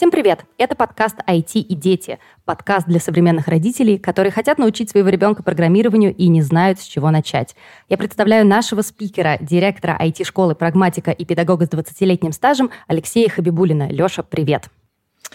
Всем привет! Это подкаст IT и дети. Подкаст для современных родителей, которые хотят научить своего ребенка программированию и не знают, с чего начать. Я представляю нашего спикера, директора IT-школы «Прагматика» и педагога с 20-летним стажем Алексея Хабибулина. Леша, привет!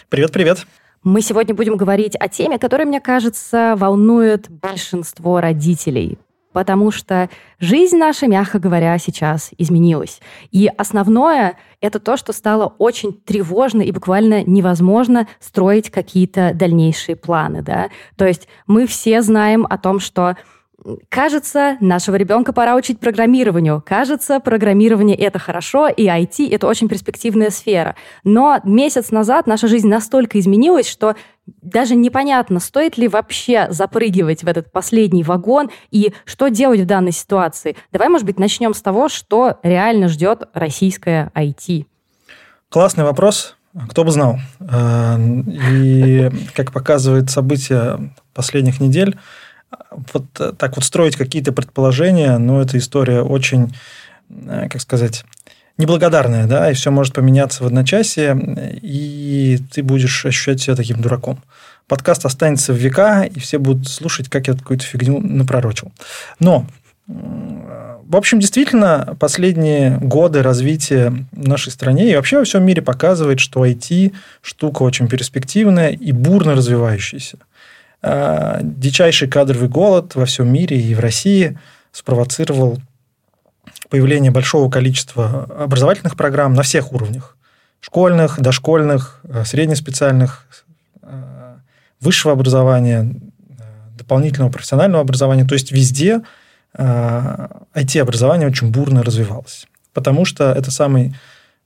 Привет-привет! Мы сегодня будем говорить о теме, которая, мне кажется, волнует большинство родителей потому что жизнь наша, мягко говоря, сейчас изменилась. И основное — это то, что стало очень тревожно и буквально невозможно строить какие-то дальнейшие планы. Да? То есть мы все знаем о том, что Кажется, нашего ребенка пора учить программированию. Кажется, программирование это хорошо, и IT это очень перспективная сфера. Но месяц назад наша жизнь настолько изменилась, что даже непонятно, стоит ли вообще запрыгивать в этот последний вагон и что делать в данной ситуации. Давай, может быть, начнем с того, что реально ждет российское IT. Классный вопрос. Кто бы знал. Э, и, как показывает события последних недель, вот так вот строить какие-то предположения, ну, эта история очень, э, как сказать, неблагодарная, да, и все может поменяться в одночасье, и ты будешь ощущать себя таким дураком. Подкаст останется в века, и все будут слушать, как я какую-то фигню напророчил. Но в общем, действительно, последние годы развития в нашей стране и вообще во всем мире показывает, что IT штука очень перспективная и бурно развивающаяся. А, дичайший кадровый голод во всем мире и в России спровоцировал появление большого количества образовательных программ на всех уровнях. Школьных, дошкольных, э, среднеспециальных, э, высшего образования, э, дополнительного профессионального образования. То есть везде IT-образование очень бурно развивалось. Потому что это самый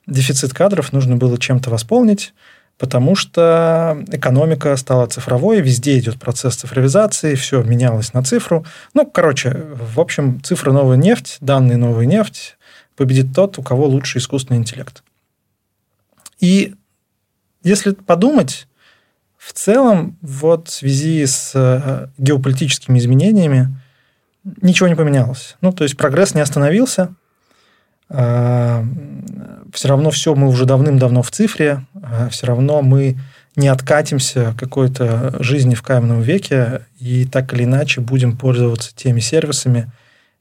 дефицит кадров нужно было чем-то восполнить потому что экономика стала цифровой, везде идет процесс цифровизации, все менялось на цифру. Ну, короче, в общем, цифра новая нефть, данные новая нефть, победит тот, у кого лучше искусственный интеллект. И если подумать, в целом, вот в связи с э, геополитическими изменениями ничего не поменялось. Ну, то есть прогресс не остановился, все равно все мы уже давным-давно в цифре, а все равно мы не откатимся какой-то жизни в каменном веке и так или иначе будем пользоваться теми сервисами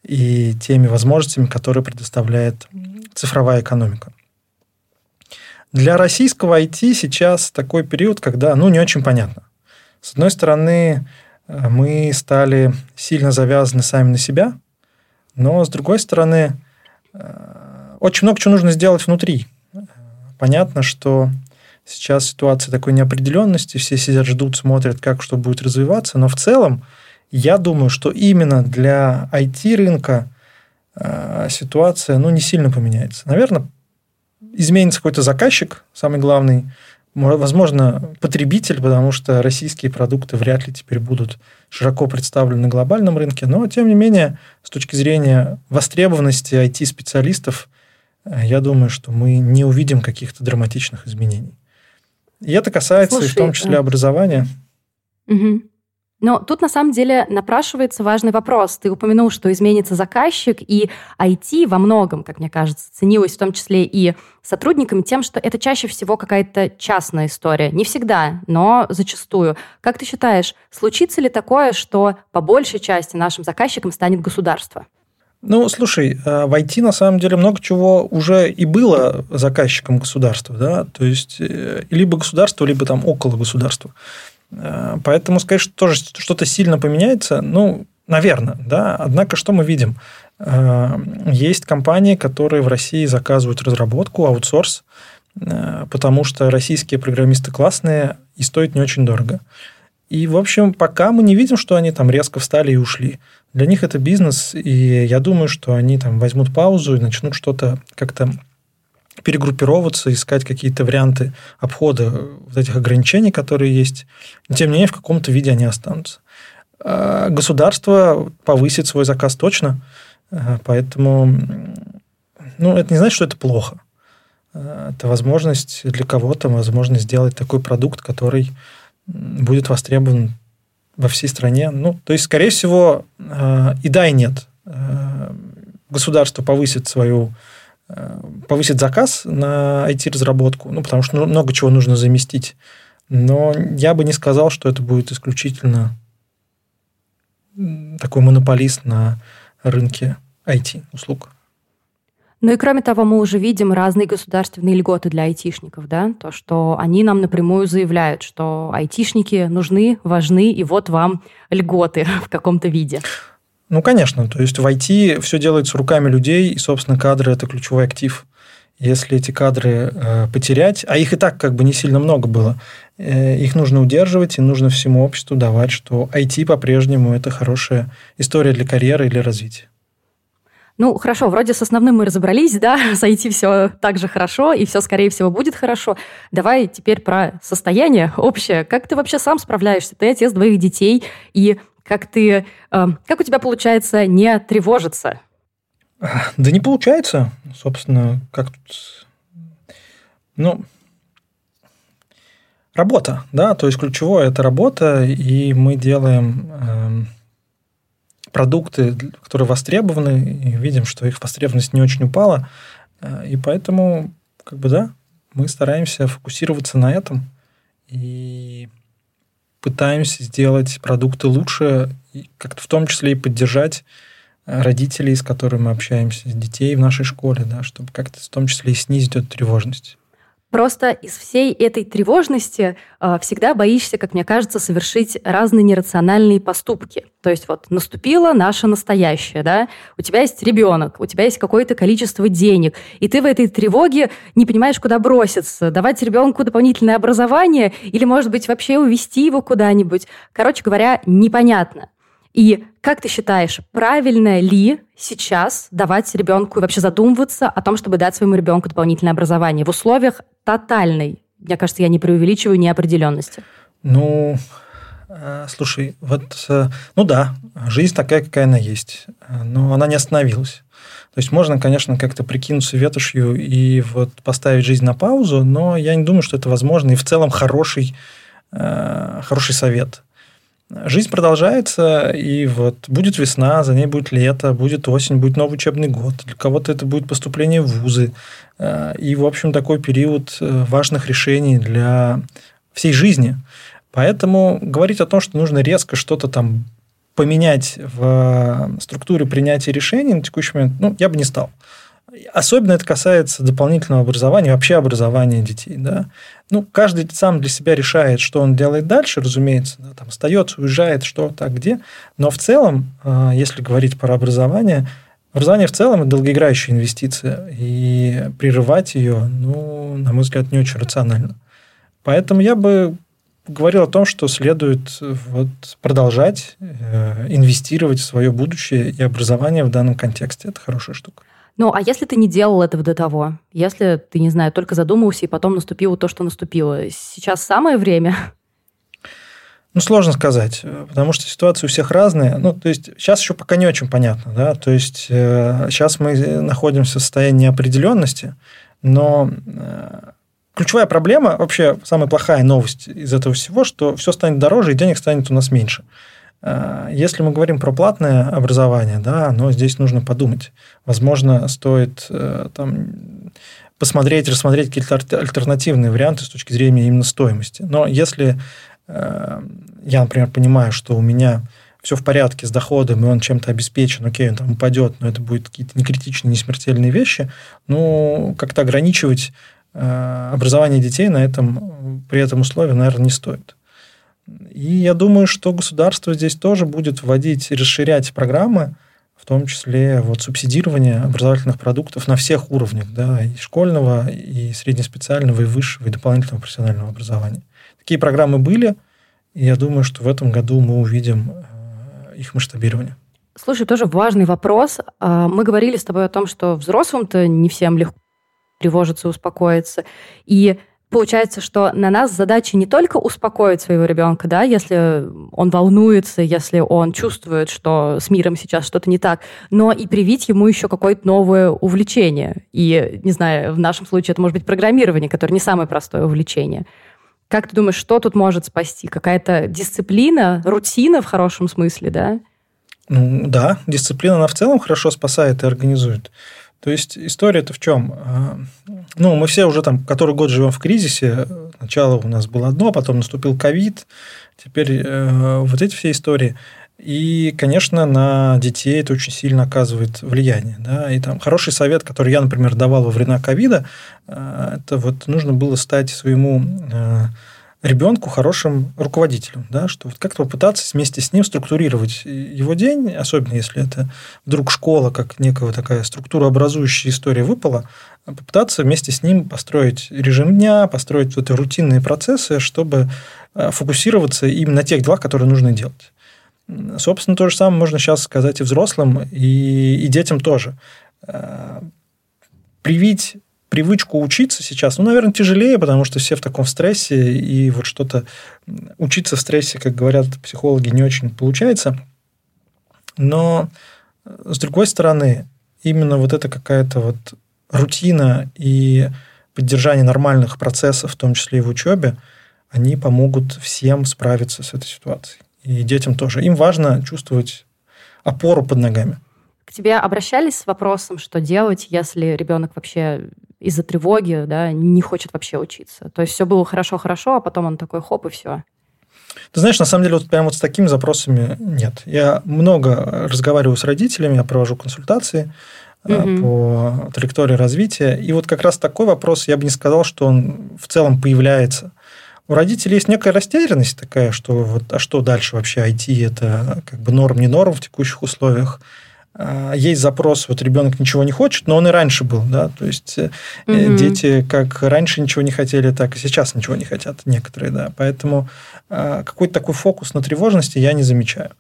и теми возможностями, которые предоставляет цифровая экономика. Для российского IT сейчас такой период, когда, ну, не очень понятно. С одной стороны, мы стали сильно завязаны сами на себя, но с другой стороны, очень много чего нужно сделать внутри. Понятно, что сейчас ситуация такой неопределенности, все сидят, ждут, смотрят, как что будет развиваться, но в целом я думаю, что именно для IT-рынка э, ситуация ну, не сильно поменяется. Наверное, изменится какой-то заказчик, самый главный, возможно, потребитель, потому что российские продукты вряд ли теперь будут широко представлены на глобальном рынке, но, тем не менее, с точки зрения востребованности IT-специалистов, я думаю, что мы не увидим каких-то драматичных изменений. И это касается Слушай, и в том числе да. образования. Угу. Но тут на самом деле напрашивается важный вопрос. Ты упомянул, что изменится заказчик, и IT во многом, как мне кажется, ценилось в том числе и сотрудниками тем, что это чаще всего какая-то частная история. Не всегда, но зачастую. Как ты считаешь, случится ли такое, что по большей части нашим заказчиком станет государство? Ну, слушай, э, в IT на самом деле много чего уже и было заказчиком государства, да, то есть э, либо государство, либо там около государства. Э, поэтому сказать, что тоже что-то сильно поменяется, ну, наверное, да. Однако что мы видим? Есть компании, которые в России заказывают разработку, аутсорс, потому что российские программисты классные и стоят не очень дорого. И, в общем, пока мы не видим, что они там резко встали и ушли. Для них это бизнес, и я думаю, что они там возьмут паузу и начнут что-то как-то перегруппироваться, искать какие-то варианты обхода вот этих ограничений, которые есть. Но, тем не менее, в каком-то виде они останутся. А государство повысит свой заказ точно, а, поэтому ну, это не значит, что это плохо. А, это возможность для кого-то, возможность сделать такой продукт, который будет востребован во всей стране. Ну, то есть, скорее всего, э, и да, и нет. Э, государство повысит свою э, повысить заказ на IT-разработку, ну, потому что много чего нужно заместить. Но я бы не сказал, что это будет исключительно такой монополист на рынке IT-услуг. Ну и кроме того, мы уже видим разные государственные льготы для айтишников, да, то, что они нам напрямую заявляют, что айтишники нужны, важны, и вот вам льготы в каком-то виде. Ну, конечно, то есть в IT все делается руками людей, и, собственно, кадры – это ключевой актив. Если эти кадры э, потерять, а их и так как бы не сильно много было, э, их нужно удерживать, и нужно всему обществу давать, что IT по-прежнему это хорошая история для карьеры или развития. Ну, хорошо, вроде с основным мы разобрались, да, IT все так же хорошо, и все, скорее всего, будет хорошо. Давай теперь про состояние общее. Как ты вообще сам справляешься? Ты отец двоих детей, и как ты, э, как у тебя получается не тревожиться? Да не получается, собственно, как тут... Ну, работа, да, то есть ключевое – это работа, и мы делаем э, продукты, которые востребованы, и видим, что их востребованность не очень упала, э, и поэтому, как бы, да, мы стараемся фокусироваться на этом и пытаемся сделать продукты лучше, как-то в том числе и поддержать э, родителей, с которыми мы общаемся, детей в нашей школе, да, чтобы как-то в том числе и снизить эту тревожность. Просто из всей этой тревожности э, всегда боишься, как мне кажется, совершить разные нерациональные поступки. То есть вот наступило наше настоящее, да, у тебя есть ребенок, у тебя есть какое-то количество денег, и ты в этой тревоге не понимаешь, куда броситься, давать ребенку дополнительное образование или, может быть, вообще увести его куда-нибудь. Короче говоря, непонятно. И как ты считаешь, правильно ли сейчас давать ребенку и вообще задумываться о том, чтобы дать своему ребенку дополнительное образование в условиях тотальной, мне кажется, я не преувеличиваю, неопределенности? Ну, э, слушай, вот, э, ну да, жизнь такая, какая она есть, но она не остановилась. То есть можно, конечно, как-то прикинуться ветошью и вот поставить жизнь на паузу, но я не думаю, что это возможно. И в целом хороший, э, хороший совет. Жизнь продолжается, и вот будет весна, за ней будет лето, будет осень, будет новый учебный год. Для кого-то это будет поступление в вузы. Э, и, в общем, такой период э, важных решений для всей жизни. Поэтому говорить о том, что нужно резко что-то там поменять в структуре принятия решений на текущий момент, ну, я бы не стал. Особенно это касается дополнительного образования, вообще образования детей. Да? Ну, каждый сам для себя решает, что он делает дальше, разумеется. Да, там остается, уезжает, что, так, где. Но в целом, а, если говорить про образование, образование в целом – это долгоиграющая инвестиция. И прерывать ее, ну, на мой взгляд, не очень рационально. Поэтому я бы говорил о том, что следует вот продолжать э, инвестировать в свое будущее и образование в данном контексте. Это хорошая штука. Ну, а если ты не делал этого до того? Если ты, не знаю, только задумался, и потом наступило то, что наступило? Сейчас самое время? Ну, сложно сказать, потому что ситуация у всех разная. Ну, то есть, сейчас еще пока не очень понятно, да, то есть, э, сейчас мы находимся в состоянии неопределенности, но э, ключевая проблема, вообще самая плохая новость из этого всего, что все станет дороже, и денег станет у нас меньше. Э, если мы говорим про платное образование, да, но здесь нужно подумать. Возможно, стоит э, там, посмотреть, рассмотреть какие-то альтернативные варианты с точки зрения именно стоимости. Но если э, я, например, понимаю, что у меня все в порядке с доходом, и он чем-то обеспечен, окей, он там упадет, но это будут какие-то не критичные, не смертельные вещи, ну, как-то ограничивать образование детей на этом, при этом условии, наверное, не стоит. И я думаю, что государство здесь тоже будет вводить, расширять программы, в том числе вот субсидирование образовательных продуктов на всех уровнях, да, и школьного, и среднеспециального, и высшего, и дополнительного профессионального образования. Такие программы были, и я думаю, что в этом году мы увидим э, их масштабирование. Слушай, тоже важный вопрос. А, мы говорили с тобой о том, что взрослым-то не всем легко тревожиться, успокоиться. И Получается, что на нас задача не только успокоить своего ребенка, да, если он волнуется, если он чувствует, что с миром сейчас что-то не так, но и привить ему еще какое-то новое увлечение. И, не знаю, в нашем случае это может быть программирование, которое не самое простое увлечение. Как ты думаешь, что тут может спасти? Какая-то дисциплина, рутина в хорошем смысле, да? Ну да, дисциплина, она в целом хорошо спасает и организует. То есть история это в чем? Ну, мы все уже там который год живем в кризисе. Сначала у нас было одно, потом наступил ковид, теперь э, вот эти все истории. И, конечно, на детей это очень сильно оказывает влияние. Да? И там хороший совет, который я, например, давал во времена ковида, э, это вот нужно было стать своему э, ребенку хорошим руководителем, да, что вот как-то попытаться вместе с ним структурировать его день, особенно если это вдруг школа, как некая такая структурообразующая история выпала, попытаться вместе с ним построить режим дня, построить вот эти рутинные процессы, чтобы э, фокусироваться именно на тех делах, которые нужно делать. Собственно, то же самое можно сейчас сказать и взрослым, и, и детям тоже. Э, привить привычку учиться сейчас, ну, наверное, тяжелее, потому что все в таком стрессе, и вот что-то учиться в стрессе, как говорят психологи, не очень получается. Но, с другой стороны, именно вот эта какая-то вот рутина и поддержание нормальных процессов, в том числе и в учебе, они помогут всем справиться с этой ситуацией. И детям тоже. Им важно чувствовать опору под ногами. К тебе обращались с вопросом, что делать, если ребенок вообще из-за тревоги да, не хочет вообще учиться? То есть все было хорошо-хорошо, а потом он такой хоп, и все. Ты знаешь, на самом деле, вот прямо вот с такими запросами нет. Я много разговариваю с родителями, я провожу консультации угу. по траектории развития. И вот как раз такой вопрос, я бы не сказал, что он в целом появляется. У родителей есть некая растерянность такая, что вот, а что дальше вообще IT это как бы норм, не норм в текущих условиях. А, есть запрос, вот ребенок ничего не хочет, но он и раньше был, да, то есть угу. дети как раньше ничего не хотели, так и сейчас ничего не хотят некоторые, да, поэтому а, какой-то такой фокус на тревожности я не замечаю.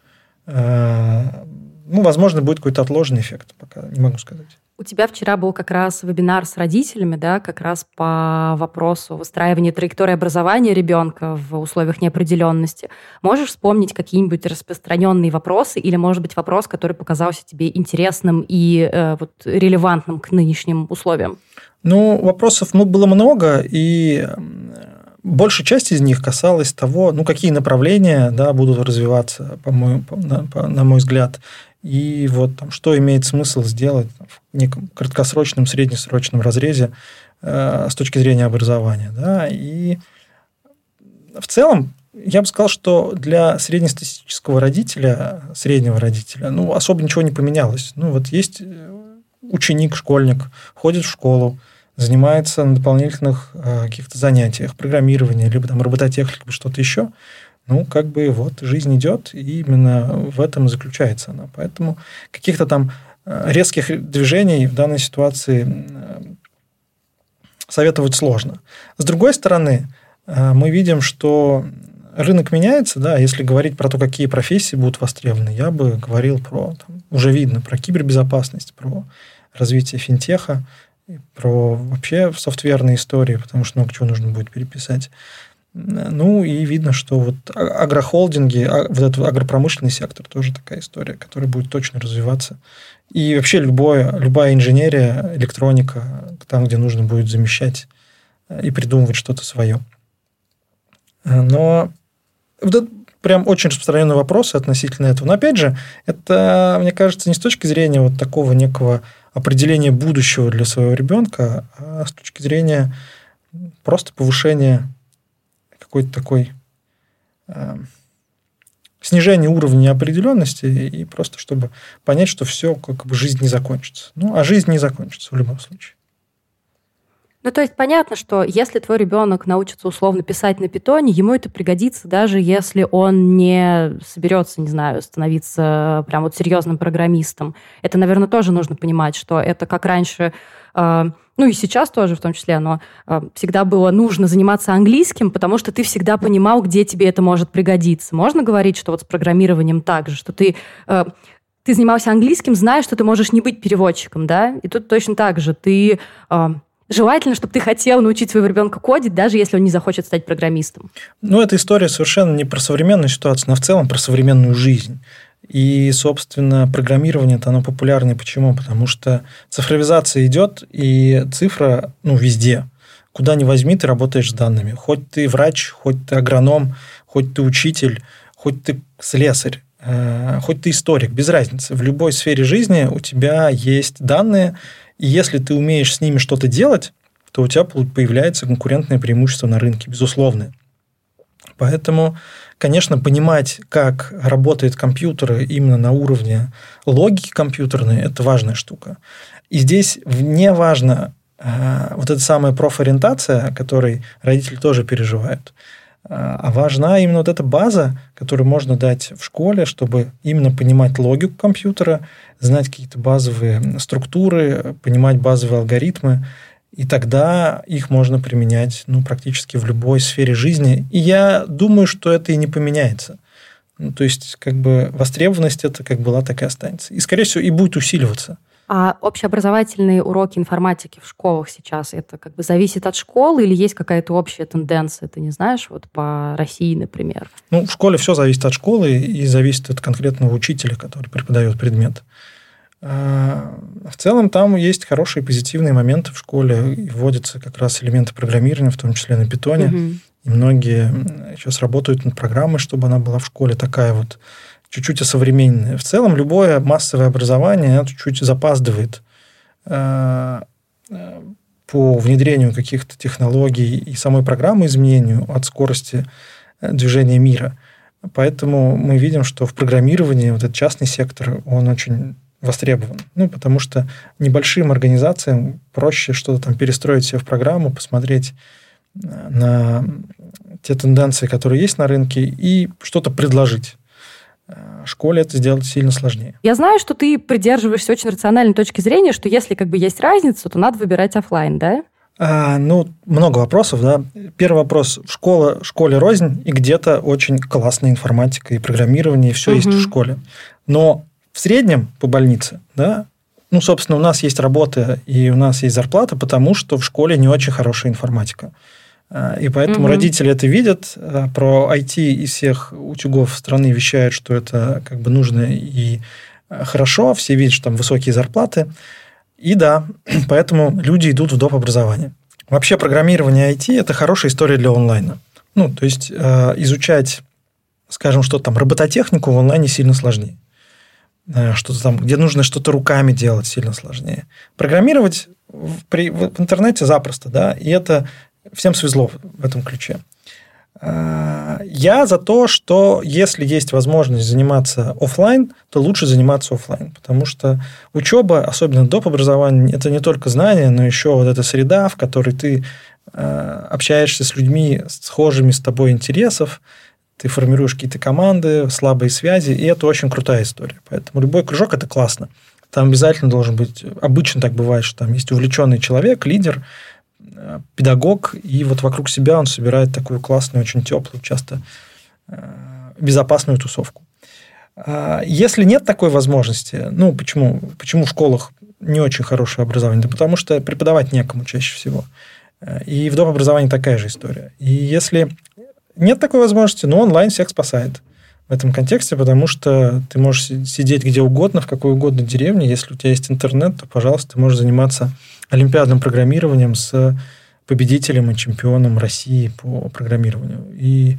Ну, возможно, будет какой-то отложенный эффект, пока не могу сказать. У тебя вчера был как раз вебинар с родителями, да, как раз по вопросу выстраивания траектории образования ребенка в условиях неопределенности. Можешь вспомнить какие-нибудь распространенные вопросы или, может быть, вопрос, который показался тебе интересным и э, вот, релевантным к нынешним условиям? Ну, вопросов ну, было много, и большая часть из них касалась того, ну, какие направления да, будут развиваться, по мой, по, на, по, на мой взгляд, и вот там, что имеет смысл сделать в неком краткосрочном, среднесрочном разрезе э, с точки зрения образования. Да? И в целом я бы сказал, что для среднестатистического родителя, среднего родителя, ну, особо ничего не поменялось. Ну, вот есть э, ученик, школьник, ходит в школу, занимается на дополнительных э, каких-то занятиях, программирования, либо там робототехника, либо что-то еще – ну, как бы вот жизнь идет, и именно в этом заключается она. Поэтому каких-то там э, резких движений в данной ситуации советовать сложно. С другой стороны, э, мы видим, что рынок меняется, да, если говорить про то, какие профессии будут востребованы, я бы говорил про, там, уже видно, про кибербезопасность, про развитие финтеха, про вообще софтверные истории, потому что много чего нужно будет переписать. Ну, и видно, что вот а, агрохолдинги, а, вот этот агропромышленный сектор тоже такая история, которая будет точно развиваться. И вообще любое, любая инженерия, электроника, там, где нужно будет замещать э, и придумывать что-то свое. Но вот это прям очень распространенный вопрос относительно этого. Но опять же, это, мне кажется, не с точки зрения вот такого некого определения будущего для своего ребенка, а с точки зрения просто повышения какой-то такой э, снижение уровня неопределенности и просто чтобы понять, что все, как бы жизнь не закончится. Ну, а жизнь не закончится в любом случае. Ну, то есть понятно, что если твой ребенок научится условно писать на питоне, ему это пригодится, даже если он не соберется, не знаю, становиться прям вот серьезным программистом. Это, наверное, тоже нужно понимать, что это как раньше э, ну и сейчас тоже в том числе, но э, всегда было нужно заниматься английским, потому что ты всегда понимал, где тебе это может пригодиться. Можно говорить, что вот с программированием так же, что ты э, ты занимался английским, зная, что ты можешь не быть переводчиком, да? И тут точно так же. Ты э, желательно, чтобы ты хотел научить своего ребенка кодить, даже если он не захочет стать программистом. Ну, эта история совершенно не про современную ситуацию, но в целом про современную жизнь. И, собственно, программирование-то оно популярное. Почему? Потому что цифровизация идет, и цифра ну, везде. Куда ни возьми, ты работаешь с данными. Хоть ты врач, хоть ты агроном, хоть ты учитель, хоть ты слесарь, э, хоть ты историк, без разницы. В любой сфере жизни у тебя есть данные, И если ты умеешь с ними что-то делать, то у тебя появляется конкурентное преимущество на рынке, безусловное. Поэтому, конечно, понимать, как работают компьютеры именно на уровне логики компьютерной, это важная штука. И здесь не важно э, вот эта самая профориентация, о которой родители тоже переживают, а важна именно вот эта база, которую можно дать в школе, чтобы именно понимать логику компьютера, знать какие-то базовые структуры, понимать базовые алгоритмы, и тогда их можно применять ну, практически в любой сфере жизни. И я думаю, что это и не поменяется. Ну, то есть, как бы востребованность это как была, так и останется. И, скорее всего, и будет усиливаться. А общеобразовательные уроки информатики в школах сейчас, это как бы зависит от школы или есть какая-то общая тенденция, ты не знаешь, вот по России, например? Ну, в школе все зависит от школы и зависит от конкретного учителя, который преподает предмет. А, в целом там есть хорошие позитивные моменты в школе. Вводятся как раз элементы программирования, в том числе на питоне. Угу. И многие сейчас работают над программой, чтобы она была в школе такая вот чуть-чуть осовремененная. В целом любое массовое образование чуть-чуть запаздывает а, по внедрению каких-то технологий и самой программы изменению от скорости э, движения мира. Поэтому мы видим, что в программировании вот этот частный сектор, он очень востребован. Ну, потому что небольшим организациям проще что-то там перестроить себе в программу, посмотреть э, на те тенденции, которые есть на рынке, и что-то предложить. Э, школе это сделать сильно сложнее. Я знаю, что ты придерживаешься очень рациональной точки зрения, что если как бы есть разница, то надо выбирать офлайн, да? А, ну, много вопросов, да. Первый вопрос. Школа, школе рознь, и где-то очень классная информатика и программирование, и все угу. есть в школе. Но в среднем по больнице, да, ну, собственно, у нас есть работа и у нас есть зарплата, потому что в школе не очень хорошая информатика. А, и поэтому угу. родители это видят. А, про IT из всех утюгов страны вещают, что это как бы нужно и а, хорошо. Все видят, что там высокие зарплаты. И да, поэтому люди идут в доп. образование. Вообще программирование IT – это хорошая история для онлайна. Ну, то есть изучать, скажем, что там робототехнику в онлайне сильно сложнее. Э, что-то там, где нужно что-то руками делать, сильно сложнее. Программировать в, при, в интернете запросто, да, и это всем свезло в этом ключе. Э, я за то, что если есть возможность заниматься офлайн, то лучше заниматься офлайн, потому что учеба, особенно доп. образования, это не только знания, но еще вот эта среда, в которой ты э, общаешься с людьми, схожими с тобой интересов, ты формируешь какие-то команды, слабые связи, и это очень крутая история. Поэтому любой кружок – это классно. Там обязательно должен быть, обычно так бывает, что там есть увлеченный человек, лидер, педагог, и вот вокруг себя он собирает такую классную, очень теплую, часто э, безопасную тусовку. А если нет такой возможности, ну, почему, почему в школах не очень хорошее образование? Да потому что преподавать некому чаще всего. Э, и в доп. образовании такая же история. И если нет такой возможности, но онлайн всех спасает в этом контексте, потому что ты можешь сидеть где угодно, в какой угодно деревне. Если у тебя есть интернет, то, пожалуйста, ты можешь заниматься олимпиадным программированием с победителем и чемпионом России по программированию. И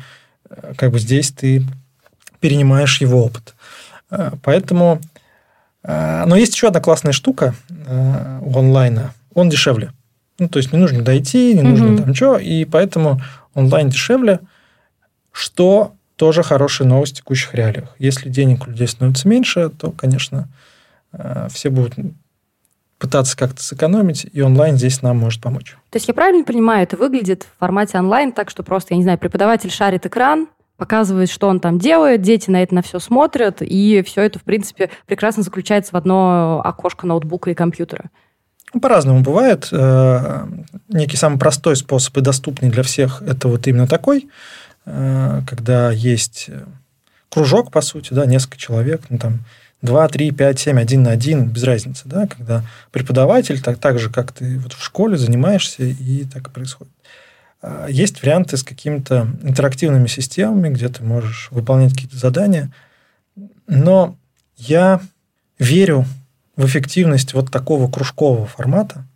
э, как бы здесь ты перенимаешь его опыт. Э, поэтому... Э, но есть еще одна классная штука у онлайна. Он дешевле. Ну, то есть не нужно дойти, не нужно mm-hmm. там что, и поэтому онлайн дешевле – что тоже хорошая новость в текущих реалиях. Если денег у людей становится меньше, то, конечно, все будут пытаться как-то сэкономить, и онлайн здесь нам может помочь. То есть я правильно понимаю, это выглядит в формате онлайн так, что просто, я не знаю, преподаватель шарит экран, показывает, что он там делает, дети на это на все смотрят, и все это, в принципе, прекрасно заключается в одно окошко ноутбука и компьютера. Ну, по-разному бывает. Э, некий самый простой способ и доступный для всех – это вот именно такой – Э, когда есть э, кружок, по сути, да, несколько человек, ну, там, 2, 3, 5, 7, 1 на 1, без разницы, да, когда преподаватель, так, так же, как ты вот в школе занимаешься, и так и происходит. А, есть варианты с какими-то интерактивными системами, где ты можешь выполнять какие-то задания, но я верю в эффективность вот такого кружкового формата.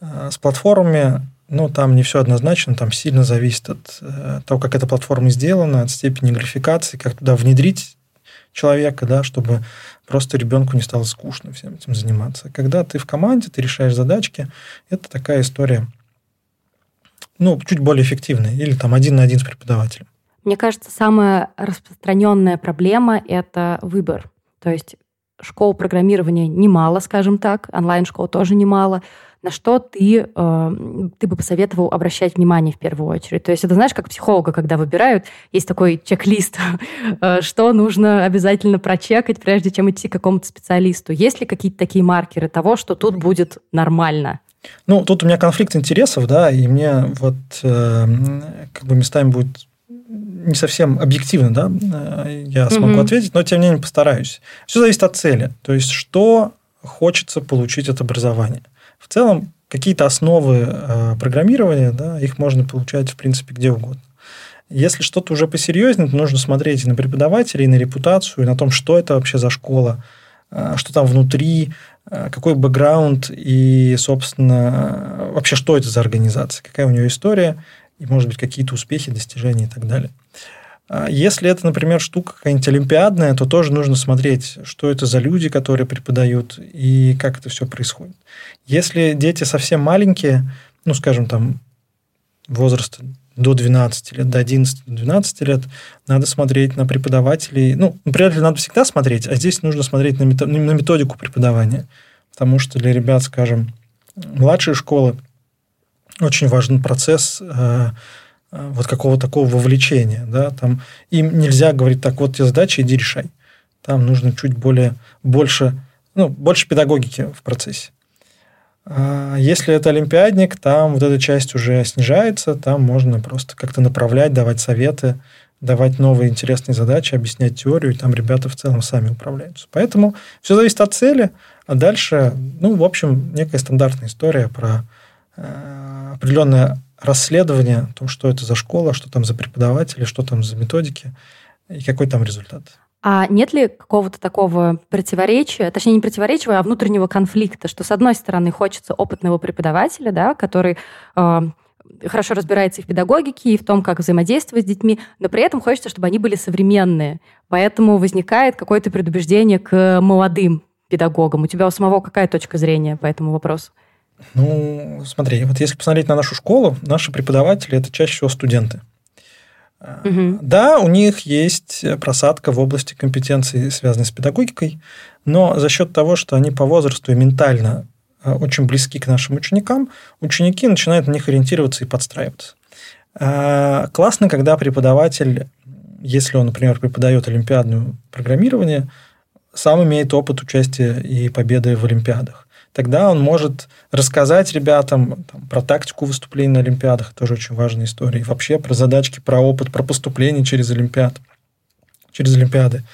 А, с платформами ну, там не все однозначно, там сильно зависит от э, того, как эта платформа сделана, от степени графикации, как туда внедрить человека, да, чтобы просто ребенку не стало скучно всем этим заниматься. Когда ты в команде, ты решаешь задачки, это такая история, ну, чуть более эффективная. Или там один на один с преподавателем. Мне кажется, самая распространенная проблема – это выбор. То есть школ программирования немало, скажем так, онлайн-школ тоже немало. На что ты, э, ты бы посоветовал обращать внимание в первую очередь? То есть это, знаешь, как психолога, когда выбирают, есть такой чек-лист, э, что нужно обязательно прочекать, прежде чем идти к какому-то специалисту. Есть ли какие-то такие маркеры того, что тут будет нормально? Ну, тут у меня конфликт интересов, да, и мне вот э, как бы местами будет не совсем объективно, да, э, я смогу угу. ответить, но тем не менее постараюсь. Все зависит от цели. То есть, что хочется получить от образования. В целом, какие-то основы э, программирования, да, их можно получать, в принципе, где угодно. Если что-то уже посерьезнее, то нужно смотреть и на преподавателей, и на репутацию, и на том, что это вообще за школа, э, что там внутри, какой бэкграунд и, собственно, вообще что это за организация, какая у нее история, и, может быть, какие-то успехи, достижения и так далее. А если это, например, штука какая-нибудь олимпиадная, то тоже нужно смотреть, что это за люди, которые преподают, и как это все происходит. Если дети совсем маленькие, ну, скажем, там, возраста до 12 лет, до 11-12 лет, надо смотреть на преподавателей. Ну, преподавателей надо всегда смотреть, а здесь нужно смотреть на методику преподавания. Потому что для ребят, скажем, младшей школы очень важен процесс э, вот какого-то такого вовлечения. Да? Там, им нельзя говорить, так, вот тебе задача, иди решай. Там нужно чуть более, больше, ну, больше педагогики в процессе. А если это олимпиадник, там вот эта часть уже снижается, там можно просто как-то направлять, давать советы, давать новые интересные задачи, объяснять теорию, и там ребята в целом сами управляются. Поэтому все зависит от цели, а дальше, ну, в общем, некая стандартная история про Э, определенное расследование о том, что это за школа, что там за преподаватели, что там за методики и какой там результат. А нет ли какого-то такого противоречия, точнее не противоречия, а внутреннего конфликта, что с одной стороны хочется опытного преподавателя, да, который э, хорошо разбирается и в педагогике, и в том, как взаимодействовать с детьми, но при этом хочется, чтобы они были современные. Поэтому возникает какое-то предубеждение к молодым педагогам. У тебя у самого какая точка зрения по этому вопросу? Ну, смотри, вот если посмотреть на нашу школу, наши преподаватели это чаще всего студенты. Угу. Да, у них есть просадка в области компетенций, связанной с педагогикой, но за счет того, что они по возрасту и ментально а, очень близки к нашим ученикам, ученики начинают на них ориентироваться и подстраиваться. А, классно, когда преподаватель, если он, например, преподает олимпиадное программирование, сам имеет опыт участия и победы в олимпиадах тогда он может рассказать ребятам там, про тактику выступлений на Олимпиадах, тоже очень важная история, и вообще про задачки, про опыт, про поступление через Олимпиад, через Олимпиады.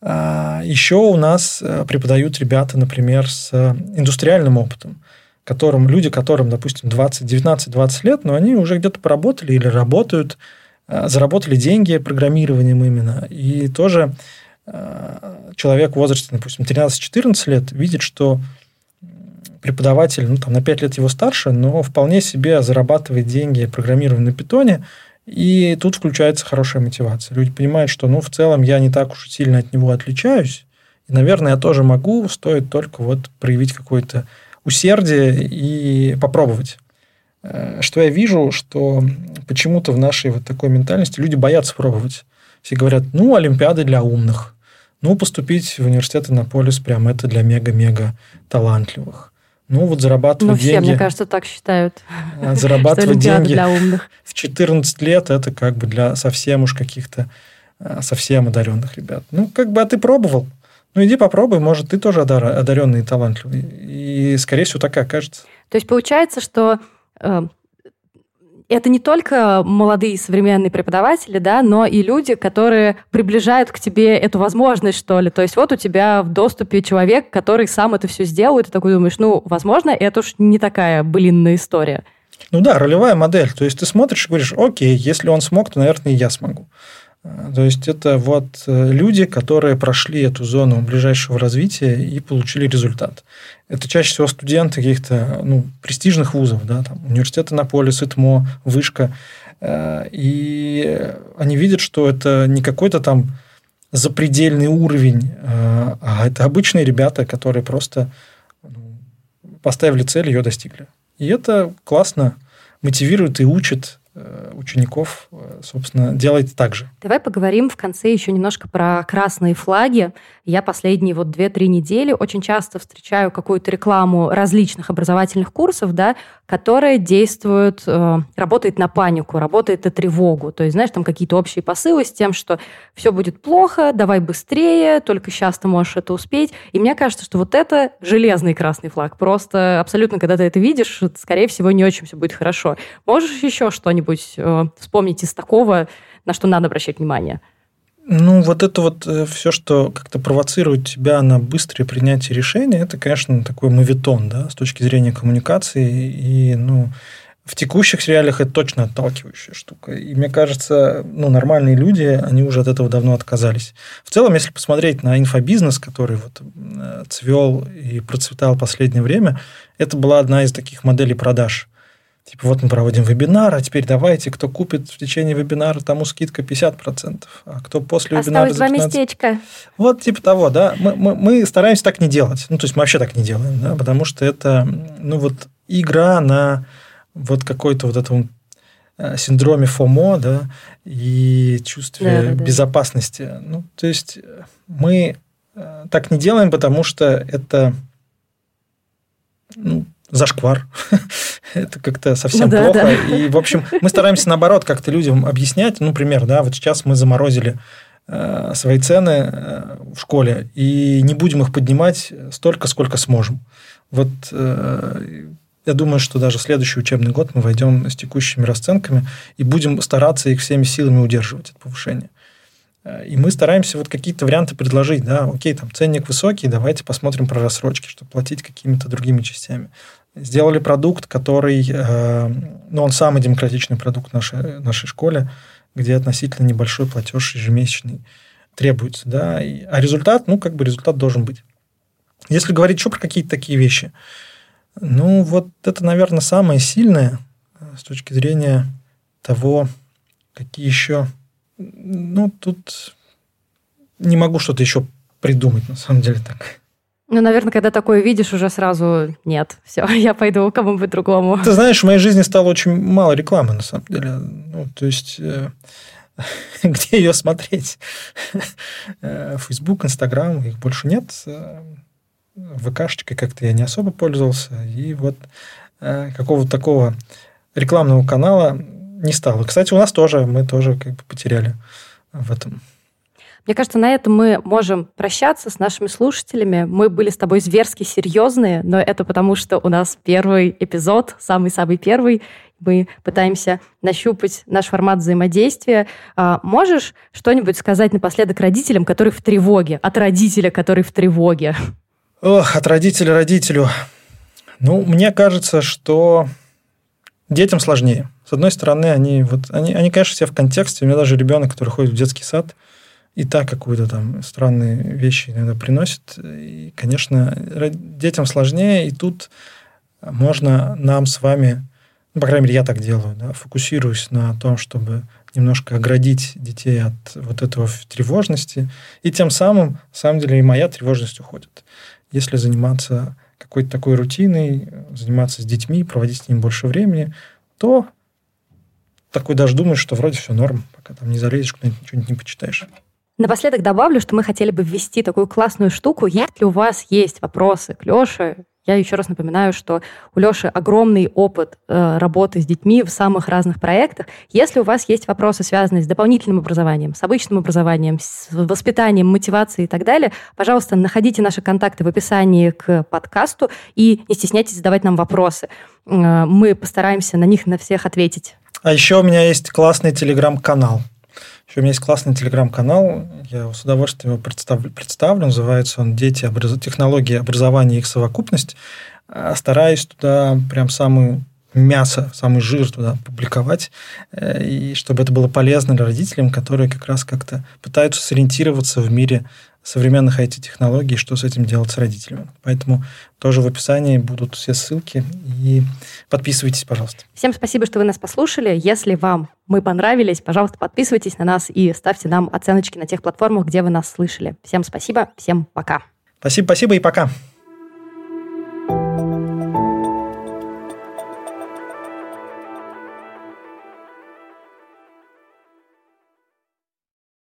А еще у нас э, преподают ребята, например, с э, индустриальным опытом, которым, люди, которым, допустим, 20, 19-20 лет, но они уже где-то поработали или работают, э, заработали деньги программированием именно. И тоже человек в возрасте, допустим, 13-14 лет видит, что преподаватель, ну, там, на 5 лет его старше, но вполне себе зарабатывает деньги программированием на питоне, и тут включается хорошая мотивация. Люди понимают, что, ну, в целом я не так уж сильно от него отличаюсь, и, наверное, я тоже могу, стоит только вот проявить какое-то усердие и попробовать. Э, что я вижу, что почему-то в нашей вот такой ментальности люди боятся пробовать. Все говорят, ну, Олимпиады для умных. Ну, поступить в университет Иннополис прям это для мега-мега талантливых. Ну, вот зарабатывать ну, все, деньги... мне кажется, так считают. А, зарабатывать деньги для умных. в 14 лет это как бы для совсем уж каких-то а, совсем одаренных ребят. Ну, как бы, а ты пробовал? Ну, иди попробуй, может, ты тоже одаренный и талантливый. И, скорее всего, так и окажется. То есть, получается, что э, это не только молодые современные преподаватели, да, но и люди, которые приближают к тебе эту возможность, что ли. То есть вот у тебя в доступе человек, который сам это все сделал, и ты такой думаешь, ну, возможно, это уж не такая блинная история. Ну да, ролевая модель. То есть ты смотришь и говоришь, окей, если он смог, то, наверное, и я смогу. Э, то есть это вот э, люди, которые прошли эту зону ближайшего развития и получили результат. Это чаще всего студенты каких-то ну, престижных вузов, да, там, университет Иннополис, ИТМО, Вышка. Э, и они видят, что это не какой-то там запредельный уровень, а это обычные ребята, которые просто ну, поставили цель, ее достигли. И это классно мотивирует и учит учеников, э, собственно, делайте так же. Давай поговорим в конце еще немножко про красные флаги. Я последние вот 2-3 недели очень часто встречаю какую-то рекламу различных образовательных курсов, да, которая действует, э, работает на панику, работает на тревогу. То есть, знаешь, там какие-то общие посылы с тем, что все будет плохо, давай быстрее, только сейчас ты можешь это успеть. И мне кажется, что вот это железный красный флаг. Просто абсолютно, когда ты это видишь, скорее всего, не очень все будет хорошо. Можешь еще что-нибудь э, вспомнить из такого, на что надо обращать внимание? Ну, вот это вот э, все, что как-то провоцирует тебя на быстрое принятие решения, это, конечно, такой мовитон, да, с точки зрения коммуникации. И, ну, в текущих реалиях это точно отталкивающая штука. И мне кажется, ну, нормальные люди, они уже от этого давно отказались. В целом, если посмотреть на инфобизнес, который вот э, цвел и процветал в последнее время, это была одна из таких моделей продаж – Типа, вот мы проводим вебинар, а теперь давайте, кто купит в течение вебинара, тому скидка 50%, а кто после Осталось вебинара... Осталось два местечка. Вот типа того, да. Мы, мы, мы стараемся так не делать. Ну, то есть мы вообще так не делаем, да, потому что это, ну, вот игра на вот какой-то вот этом э, синдроме ФОМО, да, и чувстве да, да, безопасности. Да. Ну, то есть мы э, так не делаем, потому что это ну, зашквар. это как-то совсем ну, да, плохо. Да. И, в общем, мы стараемся, наоборот, как-то людям объяснять. Ну, например, да, вот сейчас мы заморозили э, свои цены э, в школе, и не будем их поднимать столько, сколько сможем. Вот э, я думаю, что даже следующий учебный год мы войдем с текущими расценками и будем стараться их всеми силами удерживать, это повышение. И мы стараемся вот какие-то варианты предложить, да, окей, там ценник высокий, давайте посмотрим про рассрочки, чтобы платить какими-то другими частями сделали продукт, который, э, ну, он самый демократичный продукт нашей, нашей школе, где относительно небольшой платеж ежемесячный требуется, да, и, а результат, ну, как бы результат должен быть. Если говорить еще про какие-то такие вещи, ну, вот это, наверное, самое сильное э, с точки зрения того, какие еще... Ну, тут не могу что-то еще придумать, на самом деле, так. Ну, наверное, когда такое видишь, уже сразу нет, все, я пойду к кому-нибудь другому. Ты знаешь, в моей жизни стало очень мало рекламы, на самом деле. Ну, то есть, э, где ее смотреть? Фейсбук, Инстаграм, их больше нет. Э, ВКшечкой как-то я не особо пользовался. И вот э, какого-то такого рекламного канала не стало. Кстати, у нас тоже, мы тоже как бы потеряли в этом мне кажется, на этом мы можем прощаться с нашими слушателями. Мы были с тобой зверски серьезные, но это потому, что у нас первый эпизод, самый-самый первый. Мы пытаемся нащупать наш формат взаимодействия. А можешь что-нибудь сказать напоследок родителям, которые в тревоге, от родителя, который в тревоге? Ох, от родителя родителю. Ну, мне кажется, что детям сложнее. С одной стороны, они, вот, они, они, конечно, все в контексте. У меня даже ребенок, который ходит в детский сад – и так какую-то там странные вещи иногда приносит. И, конечно, детям сложнее, и тут можно нам с вами, ну, по крайней мере, я так делаю, да, фокусируюсь на том, чтобы немножко оградить детей от вот этого тревожности, и тем самым, на самом деле, и моя тревожность уходит. Если заниматься какой-то такой рутиной, заниматься с детьми, проводить с ними больше времени, то такой даже думаешь, что вроде все норм, пока там не залезешь куда-нибудь, ничего не почитаешь. Напоследок добавлю, что мы хотели бы ввести такую классную штуку. Если у вас есть вопросы к Леше, я еще раз напоминаю, что у Леши огромный опыт э, работы с детьми в самых разных проектах. Если у вас есть вопросы, связанные с дополнительным образованием, с обычным образованием, с воспитанием, мотивацией и так далее, пожалуйста, находите наши контакты в описании к подкасту и не стесняйтесь задавать нам вопросы. Э, мы постараемся на них на всех ответить. А еще у меня есть классный телеграм-канал. Еще у меня есть классный телеграм-канал, я с удовольствием его представлю, представлю. Называется он «Дети. Образ... Технологии образования и их совокупность». А, стараюсь туда прям самую мясо, самый жир туда публиковать, э, и чтобы это было полезно родителям, которые как раз как-то пытаются сориентироваться в мире современных IT-технологий, что с этим делать с родителями. Поэтому тоже в описании будут все ссылки, и подписывайтесь, пожалуйста. Всем спасибо, что вы нас послушали. Если вам мы понравились, пожалуйста, подписывайтесь на нас и ставьте нам оценочки на тех платформах, где вы нас слышали. Всем спасибо, всем пока. Спасибо, спасибо и пока.